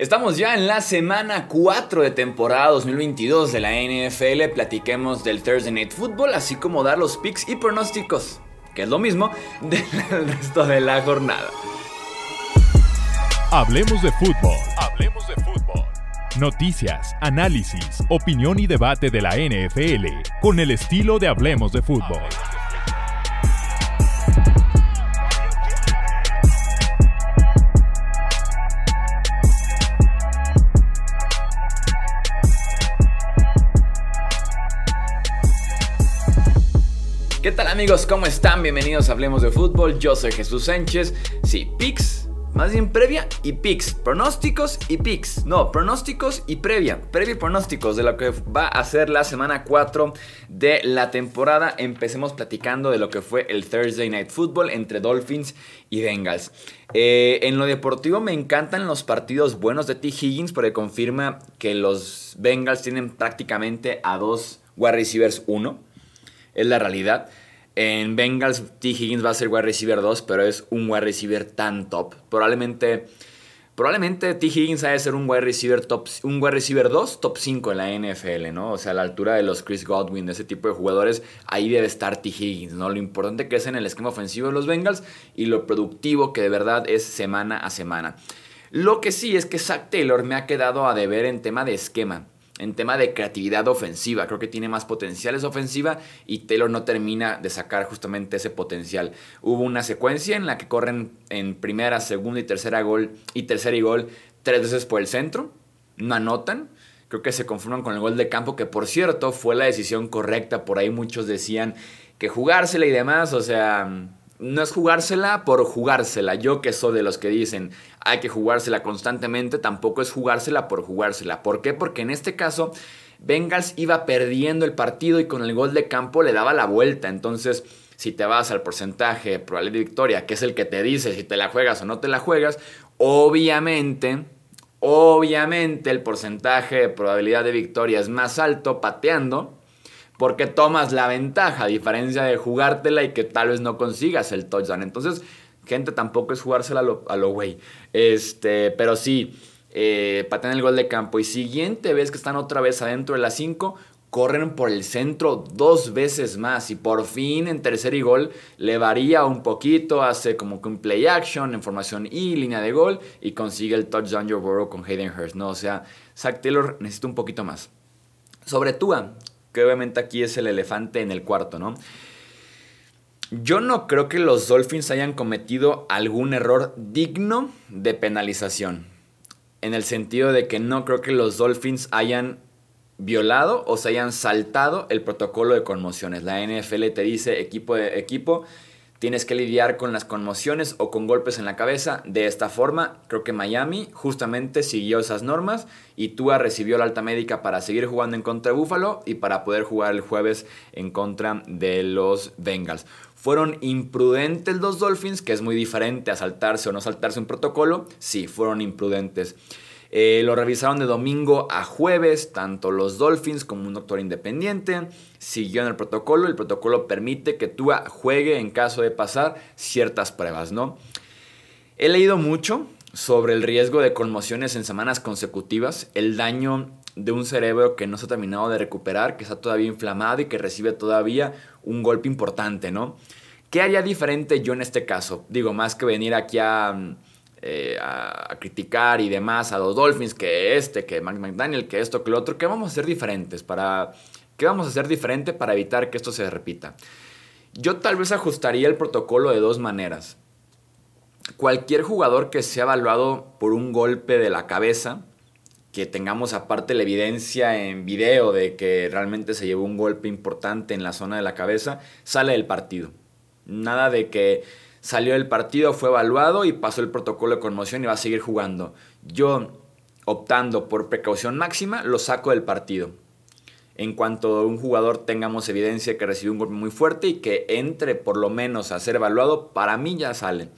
Estamos ya en la semana 4 de temporada 2022 de la NFL. Platiquemos del Thursday Night Football, así como dar los picks y pronósticos, que es lo mismo, del resto de la jornada. Hablemos de fútbol. Hablemos de fútbol. Noticias, análisis, opinión y debate de la NFL con el estilo de Hablemos de fútbol. ¿Qué tal amigos? ¿Cómo están? Bienvenidos a Hablemos de Fútbol. Yo soy Jesús Sánchez. Sí, picks, más bien previa y picks. Pronósticos y picks. No, pronósticos y previa. Previa y pronósticos de lo que va a ser la semana 4 de la temporada. Empecemos platicando de lo que fue el Thursday Night Football entre Dolphins y Bengals. Eh, en lo deportivo me encantan los partidos buenos de T. Higgins porque confirma que los Bengals tienen prácticamente a dos wide receivers 1 es la realidad. En Bengals, T. Higgins va a ser wide receiver 2, pero es un wide receiver tan top. Probablemente, probablemente T. Higgins ha de ser un wide receiver top, un wide receiver 2, top 5 en la NFL, ¿no? O sea, a la altura de los Chris Godwin, de ese tipo de jugadores, ahí debe estar T. Higgins, ¿no? Lo importante que es en el esquema ofensivo de los Bengals y lo productivo que de verdad es semana a semana. Lo que sí es que Zach Taylor me ha quedado a deber en tema de esquema en tema de creatividad ofensiva. Creo que tiene más potenciales ofensiva y Taylor no termina de sacar justamente ese potencial. Hubo una secuencia en la que corren en primera, segunda y tercera gol y tercera y gol tres veces por el centro. No anotan. Creo que se conforman con el gol de campo, que por cierto fue la decisión correcta. Por ahí muchos decían que jugársela y demás. O sea, no es jugársela por jugársela. Yo que soy de los que dicen hay que jugársela constantemente, tampoco es jugársela por jugársela. ¿Por qué? Porque en este caso Bengals iba perdiendo el partido y con el gol de campo le daba la vuelta. Entonces, si te vas al porcentaje de probabilidad de victoria, que es el que te dice si te la juegas o no te la juegas, obviamente, obviamente el porcentaje de probabilidad de victoria es más alto pateando porque tomas la ventaja, a diferencia de jugártela y que tal vez no consigas el touchdown. Entonces, gente, tampoco es jugársela a lo güey. Este, pero sí, eh, el gol de campo. Y siguiente vez que están otra vez adentro de las 5, corren por el centro dos veces más. Y por fin en tercer y gol le varía un poquito, hace como que un play action en formación y línea de gol y consigue el touchdown Joe Burrow con Hayden Hurst. ¿no? O sea, Zach Taylor necesita un poquito más. Sobre Tua, que obviamente aquí es el elefante en el cuarto, ¿no? Yo no creo que los Dolphins hayan cometido algún error digno de penalización. En el sentido de que no creo que los Dolphins hayan violado o se hayan saltado el protocolo de conmociones. La NFL te dice equipo de equipo, tienes que lidiar con las conmociones o con golpes en la cabeza de esta forma. Creo que Miami justamente siguió esas normas y Tua recibió la alta médica para seguir jugando en contra de Buffalo y para poder jugar el jueves en contra de los Bengals. ¿Fueron imprudentes los Dolphins? Que es muy diferente a saltarse o no saltarse un protocolo. Sí, fueron imprudentes. Eh, lo revisaron de domingo a jueves, tanto los Dolphins como un doctor independiente. Siguió en el protocolo. El protocolo permite que tú juegue en caso de pasar ciertas pruebas, ¿no? He leído mucho sobre el riesgo de conmociones en semanas consecutivas, el daño de un cerebro que no se ha terminado de recuperar, que está todavía inflamado y que recibe todavía un golpe importante, ¿no? ¿Qué haría diferente yo en este caso? Digo, más que venir aquí a eh, a, criticar y demás a los Dolphins, que este, que McDaniel, que esto, que lo otro, ¿qué vamos a hacer diferentes para... ¿Qué vamos a hacer diferente para evitar que esto se repita? Yo tal vez ajustaría el protocolo de dos maneras. Cualquier jugador que sea evaluado por un golpe de la cabeza, que tengamos aparte la evidencia en video de que realmente se llevó un golpe importante en la zona de la cabeza, sale del partido. Nada de que salió del partido, fue evaluado y pasó el protocolo de conmoción y va a seguir jugando. Yo, optando por precaución máxima, lo saco del partido. En cuanto un jugador tengamos evidencia que recibió un golpe muy fuerte y que entre por lo menos a ser evaluado, para mí ya sale.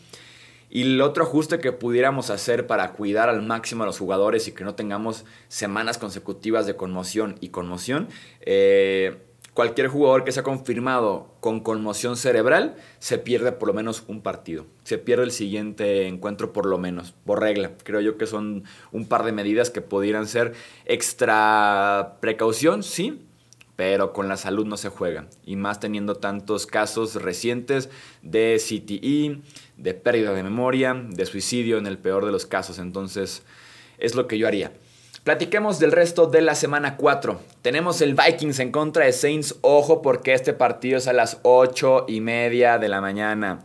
Y el otro ajuste que pudiéramos hacer para cuidar al máximo a los jugadores y que no tengamos semanas consecutivas de conmoción y conmoción, eh, cualquier jugador que se ha confirmado con conmoción cerebral se pierde por lo menos un partido. Se pierde el siguiente encuentro por lo menos, por regla. Creo yo que son un par de medidas que pudieran ser extra precaución, sí, pero con la salud no se juega. Y más teniendo tantos casos recientes de CTE, de pérdida de memoria, de suicidio en el peor de los casos. Entonces, es lo que yo haría. Platiquemos del resto de la semana 4. Tenemos el Vikings en contra de Saints. Ojo porque este partido es a las 8 y media de la mañana.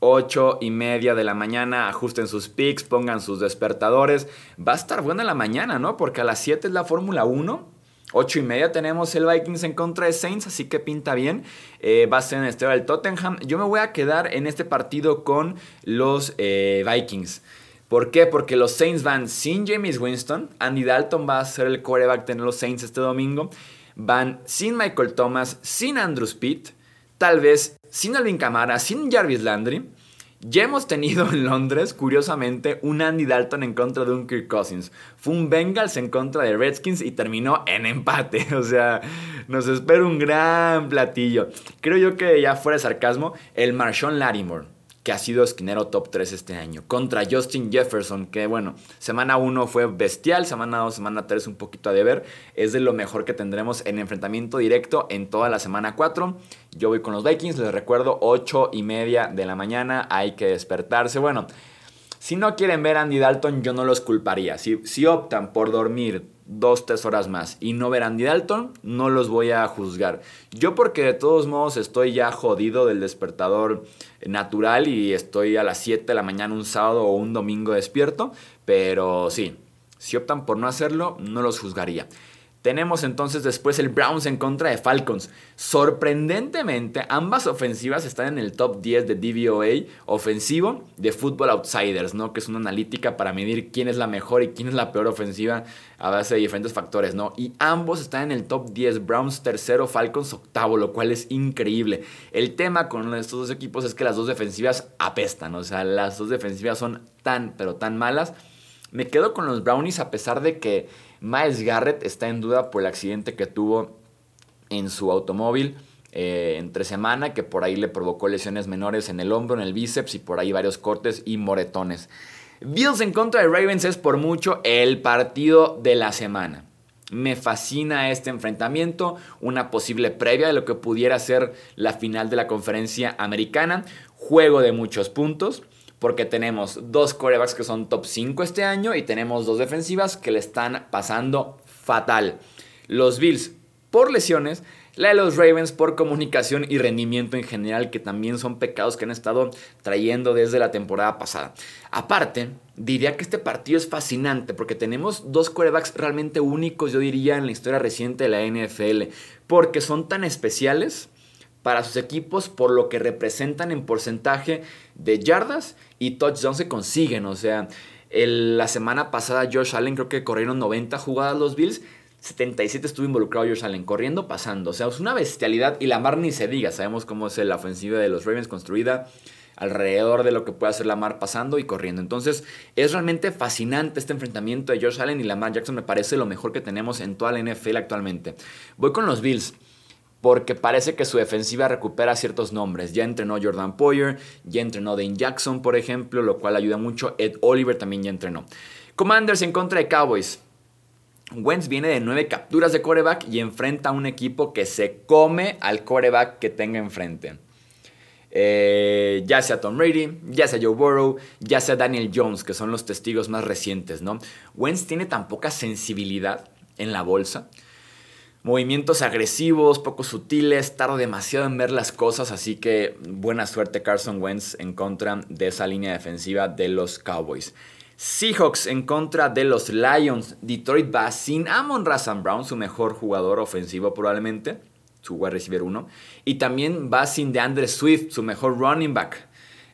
8 y media de la mañana. Ajusten sus picks, pongan sus despertadores. Va a estar buena la mañana, ¿no? Porque a las 7 es la Fórmula 1. 8 y media tenemos el Vikings en contra de Saints, así que pinta bien. Eh, va a ser en el del Tottenham. Yo me voy a quedar en este partido con los eh, Vikings. ¿Por qué? Porque los Saints van sin James Winston. Andy Dalton va a ser el quarterback de los Saints este domingo. Van sin Michael Thomas, sin Andrew Speed. Tal vez sin Alvin Kamara, sin Jarvis Landry. Ya hemos tenido en Londres, curiosamente, un Andy Dalton en contra de un Kirk Cousins. Fue un Bengals en contra de Redskins y terminó en empate. O sea, nos espera un gran platillo. Creo yo que ya fuera de sarcasmo, el Marshawn Lattimore que ha sido esquinero top 3 este año. Contra Justin Jefferson, que bueno, semana 1 fue bestial, semana 2, semana 3 un poquito a deber. Es de lo mejor que tendremos en enfrentamiento directo en toda la semana 4. Yo voy con los Vikings, les recuerdo, 8 y media de la mañana, hay que despertarse. Bueno, si no quieren ver a Andy Dalton, yo no los culparía. Si, si optan por dormir dos, tres horas más y no ver Andy Dalton, no los voy a juzgar. Yo porque de todos modos estoy ya jodido del despertador natural y estoy a las 7 de la mañana un sábado o un domingo despierto, pero sí, si optan por no hacerlo, no los juzgaría. Tenemos entonces después el Browns en contra de Falcons. Sorprendentemente, ambas ofensivas están en el top 10 de DVOA ofensivo de Football Outsiders, ¿no? Que es una analítica para medir quién es la mejor y quién es la peor ofensiva a base de diferentes factores, ¿no? Y ambos están en el top 10, Browns tercero, Falcons octavo, lo cual es increíble. El tema con estos dos equipos es que las dos defensivas apestan, o sea, las dos defensivas son tan, pero tan malas. Me quedo con los Brownies a pesar de que Miles Garrett está en duda por el accidente que tuvo en su automóvil eh, entre semana, que por ahí le provocó lesiones menores en el hombro, en el bíceps y por ahí varios cortes y moretones. Bills en contra de Ravens es por mucho el partido de la semana. Me fascina este enfrentamiento, una posible previa de lo que pudiera ser la final de la conferencia americana, juego de muchos puntos porque tenemos dos corebacks que son top 5 este año y tenemos dos defensivas que le están pasando fatal. Los Bills por lesiones, la de los Ravens por comunicación y rendimiento en general, que también son pecados que han estado trayendo desde la temporada pasada. Aparte, diría que este partido es fascinante porque tenemos dos corebacks realmente únicos, yo diría, en la historia reciente de la NFL, porque son tan especiales para sus equipos por lo que representan en porcentaje de yardas y touchdowns se consiguen. O sea, la semana pasada Josh Allen creo que corrieron 90 jugadas los Bills. 77 estuvo involucrado Josh Allen, corriendo, pasando. O sea, es una bestialidad. Y la mar ni se diga. Sabemos cómo es la ofensiva de los Ravens construida alrededor de lo que puede hacer Lamar pasando y corriendo. Entonces, es realmente fascinante este enfrentamiento de Josh Allen y Lamar Jackson. Me parece lo mejor que tenemos en toda la NFL actualmente. Voy con los Bills porque parece que su defensiva recupera ciertos nombres. Ya entrenó Jordan Poyer, ya entrenó Dane Jackson, por ejemplo, lo cual ayuda mucho. Ed Oliver también ya entrenó. Commanders en contra de Cowboys. Wentz viene de nueve capturas de coreback y enfrenta a un equipo que se come al coreback que tenga enfrente. Eh, ya sea Tom Brady, ya sea Joe Burrow, ya sea Daniel Jones, que son los testigos más recientes, ¿no? Wentz tiene tan poca sensibilidad en la bolsa movimientos agresivos, poco sutiles, tarda demasiado en ver las cosas, así que buena suerte Carson Wentz en contra de esa línea defensiva de los Cowboys. Seahawks en contra de los Lions. Detroit va sin Amon Razan Brown, su mejor jugador ofensivo probablemente, su wide receiver 1. Y también va sin DeAndre Swift, su mejor running back.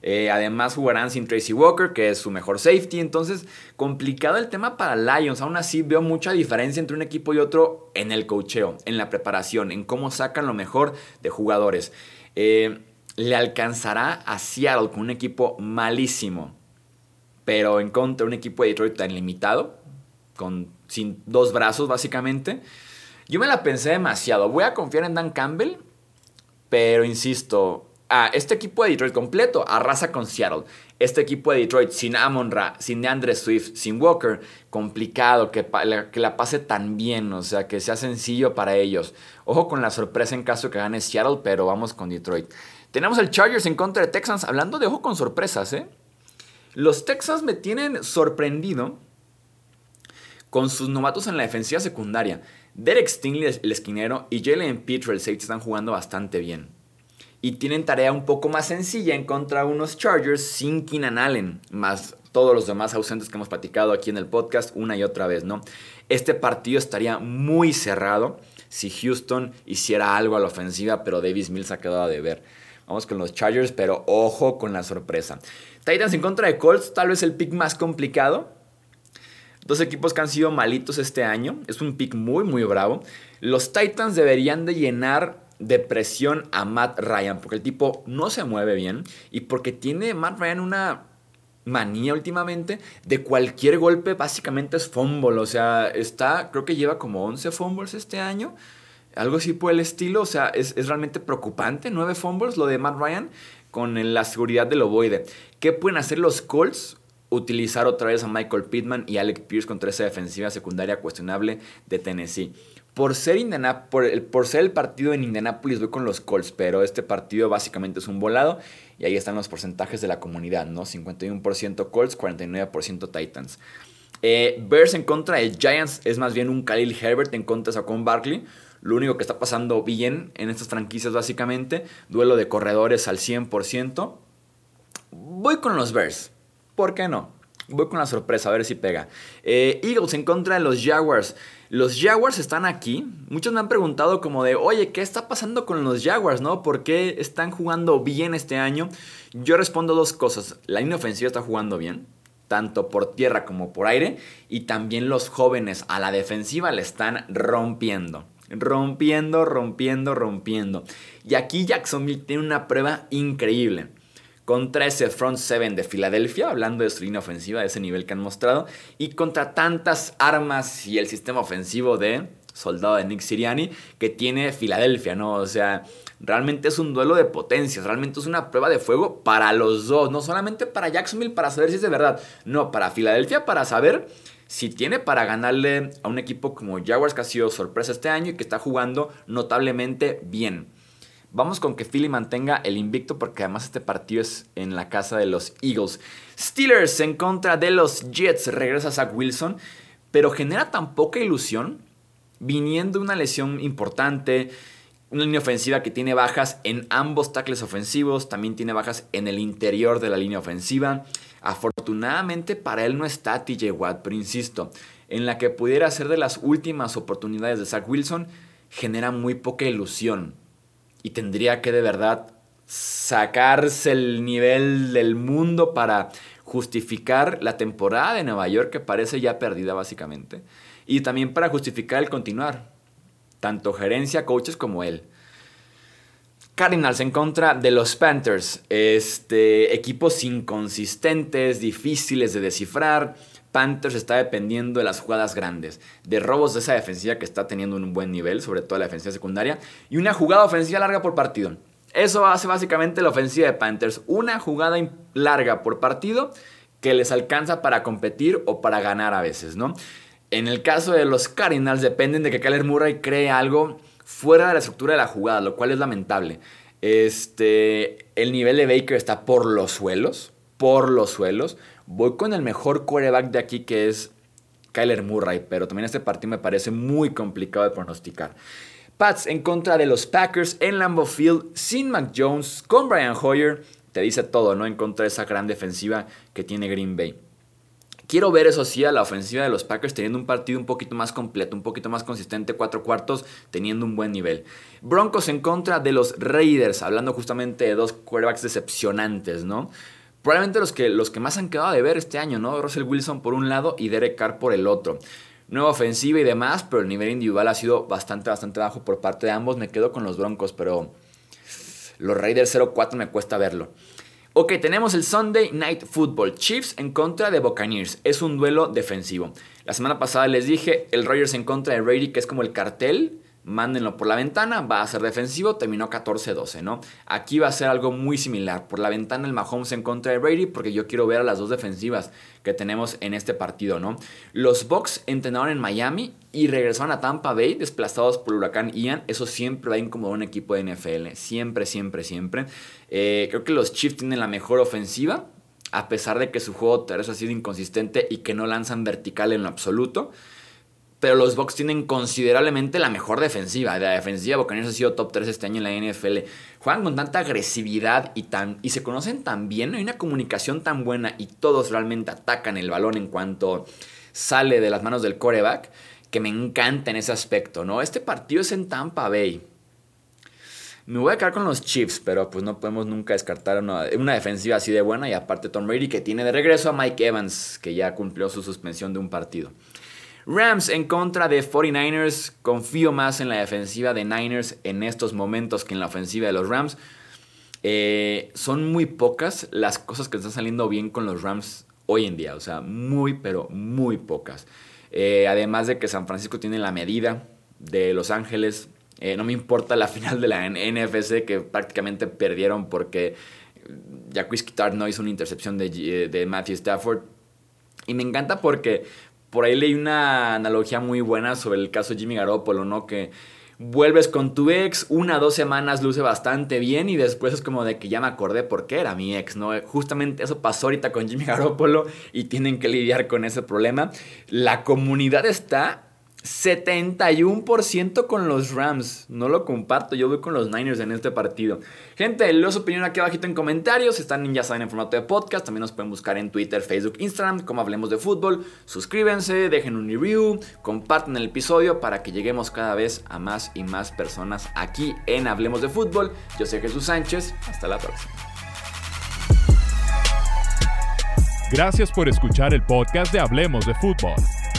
Eh, además jugarán sin Tracy Walker, que es su mejor safety. Entonces, complicado el tema para Lions. Aún así, veo mucha diferencia entre un equipo y otro en el cocheo, en la preparación, en cómo sacan lo mejor de jugadores. Eh, le alcanzará a Seattle con un equipo malísimo, pero en contra de un equipo de Detroit tan limitado, con, sin dos brazos básicamente. Yo me la pensé demasiado. Voy a confiar en Dan Campbell, pero insisto, este equipo de Detroit completo arrasa con Seattle. Este equipo de Detroit sin Amon Ra, sin DeAndre Swift, sin Walker, complicado, que, que la pase tan bien, o sea, que sea sencillo para ellos. Ojo con la sorpresa en caso que gane Seattle, pero vamos con Detroit. Tenemos el Chargers en contra de Texans, hablando de ojo con sorpresas, ¿eh? Los Texans me tienen sorprendido con sus novatos en la defensiva secundaria. Derek Stingley, el esquinero, y Jalen Petro, el safety, están jugando bastante bien. Y tienen tarea un poco más sencilla en contra de unos Chargers sin Keenan Allen, más todos los demás ausentes que hemos platicado aquí en el podcast una y otra vez, ¿no? Este partido estaría muy cerrado si Houston hiciera algo a la ofensiva, pero Davis Mills ha quedado de ver. Vamos con los Chargers, pero ojo con la sorpresa. Titans en contra de Colts, tal vez el pick más complicado. Dos equipos que han sido malitos este año. Es un pick muy, muy bravo. Los Titans deberían de llenar de presión a Matt Ryan, porque el tipo no se mueve bien y porque tiene Matt Ryan una manía últimamente de cualquier golpe básicamente es fumble, o sea, está, creo que lleva como 11 fumbles este año, algo así por el estilo, o sea, es, es realmente preocupante, 9 fumbles lo de Matt Ryan con la seguridad del ovoide. ¿Qué pueden hacer los Colts? utilizar otra vez a Michael Pittman y Alec Pierce contra esa defensiva secundaria cuestionable de Tennessee. Por ser, por, el, por ser el partido en Indianapolis voy con los Colts, pero este partido básicamente es un volado y ahí están los porcentajes de la comunidad, ¿no? 51% Colts, 49% Titans. Eh, Bears en contra de Giants es más bien un Khalil Herbert en contra de Saquon Barkley. Lo único que está pasando bien en estas franquicias básicamente, duelo de corredores al 100%. Voy con los Bears. ¿Por qué no? Voy con la sorpresa, a ver si pega. Eh, Eagles en contra de los Jaguars. Los Jaguars están aquí. Muchos me han preguntado como de, oye, ¿qué está pasando con los Jaguars, no? ¿Por qué están jugando bien este año? Yo respondo dos cosas. La línea ofensiva está jugando bien, tanto por tierra como por aire. Y también los jóvenes a la defensiva le están rompiendo. Rompiendo, rompiendo, rompiendo. Y aquí Jacksonville tiene una prueba increíble contra ese front seven de Filadelfia, hablando de su línea ofensiva, de ese nivel que han mostrado, y contra tantas armas y el sistema ofensivo de soldado de Nick Siriani que tiene Filadelfia, ¿no? O sea, realmente es un duelo de potencias, realmente es una prueba de fuego para los dos, no solamente para Jacksonville para saber si es de verdad, no, para Filadelfia para saber si tiene para ganarle a un equipo como Jaguars que ha sido sorpresa este año y que está jugando notablemente bien. Vamos con que Philly mantenga el invicto porque además este partido es en la casa de los Eagles. Steelers en contra de los Jets. Regresa Zach Wilson, pero genera tan poca ilusión viniendo una lesión importante. Una línea ofensiva que tiene bajas en ambos tackles ofensivos, también tiene bajas en el interior de la línea ofensiva. Afortunadamente para él no está TJ Watt, pero insisto, en la que pudiera ser de las últimas oportunidades de Zach Wilson, genera muy poca ilusión y tendría que de verdad sacarse el nivel del mundo para justificar la temporada de Nueva York que parece ya perdida básicamente y también para justificar el continuar, tanto gerencia, coaches como él. Cardinals en contra de los Panthers, este, equipos inconsistentes, difíciles de descifrar, Panthers está dependiendo de las jugadas grandes, de robos de esa defensiva que está teniendo un buen nivel, sobre todo la defensiva secundaria, y una jugada ofensiva larga por partido. Eso hace básicamente la ofensiva de Panthers, una jugada larga por partido que les alcanza para competir o para ganar a veces, ¿no? En el caso de los Cardinals dependen de que Kyler Murray cree algo fuera de la estructura de la jugada, lo cual es lamentable. Este, el nivel de Baker está por los suelos, por los suelos. Voy con el mejor quarterback de aquí que es Kyler Murray, pero también este partido me parece muy complicado de pronosticar. Pats en contra de los Packers en Lambeau Field sin Mac Jones con Brian Hoyer. Te dice todo, ¿no? En contra de esa gran defensiva que tiene Green Bay. Quiero ver eso sí a la ofensiva de los Packers teniendo un partido un poquito más completo, un poquito más consistente, cuatro cuartos, teniendo un buen nivel. Broncos en contra de los Raiders, hablando justamente de dos quarterbacks decepcionantes, ¿no? Probablemente los que, los que más han quedado de ver este año, ¿no? Russell Wilson por un lado y Derek Carr por el otro. Nueva ofensiva y demás, pero el nivel individual ha sido bastante, bastante bajo por parte de ambos. Me quedo con los Broncos, pero los Raiders 0-4 me cuesta verlo. Ok, tenemos el Sunday Night Football. Chiefs en contra de Buccaneers. Es un duelo defensivo. La semana pasada les dije, el Rogers en contra de Brady, que es como el cartel, mándenlo por la ventana, va a ser defensivo, terminó 14-12, ¿no? Aquí va a ser algo muy similar, por la ventana el Mahomes en contra de Brady, porque yo quiero ver a las dos defensivas que tenemos en este partido, ¿no? Los Bucks entrenaron en Miami y regresaron a Tampa Bay, desplazados por el huracán Ian, eso siempre va a incomodar un equipo de NFL, siempre, siempre, siempre. Eh, creo que los Chiefs tienen la mejor ofensiva, a pesar de que su juego terrestre ha sido inconsistente y que no lanzan vertical en lo absoluto pero los Bucks tienen considerablemente la mejor defensiva. La defensiva Buccaneers ha sido top 3 este año en la NFL. Juegan con tanta agresividad y, tan, y se conocen tan bien. Hay una comunicación tan buena y todos realmente atacan el balón en cuanto sale de las manos del coreback que me encanta en ese aspecto. ¿no? Este partido es en Tampa Bay. Me voy a quedar con los Chiefs, pero pues no podemos nunca descartar una, una, defensiva así de buena. Y aparte Tom Brady que tiene de regreso a Mike Evans, que ya cumplió su suspensión de un partido. Rams en contra de 49ers. Confío más en la defensiva de Niners en estos momentos que en la ofensiva de los Rams. Eh, son muy pocas las cosas que están saliendo bien con los Rams hoy en día. O sea, muy, pero muy pocas. Eh, además de que San Francisco tiene la medida de Los Ángeles. Eh, no me importa la final de la NFC que prácticamente perdieron porque Jacques Kittard no hizo una intercepción de Matthew Stafford. Y me encanta porque por ahí leí una analogía muy buena sobre el caso Jimmy Garoppolo, ¿no? Que vuelves con tu ex, una o dos semanas luce bastante bien y después es como de que ya me acordé por qué era mi ex, ¿no? Justamente eso pasó ahorita con Jimmy Garoppolo y tienen que lidiar con ese problema. La comunidad está 71% con los Rams. No lo comparto, yo voy con los Niners en este partido. Gente, leo su opinión aquí abajito en comentarios. Están ya saben en formato de podcast. También nos pueden buscar en Twitter, Facebook, Instagram, como hablemos de fútbol. Suscríbanse, dejen un review, compartan el episodio para que lleguemos cada vez a más y más personas aquí en Hablemos de Fútbol. Yo soy Jesús Sánchez. Hasta la próxima. Gracias por escuchar el podcast de Hablemos de Fútbol.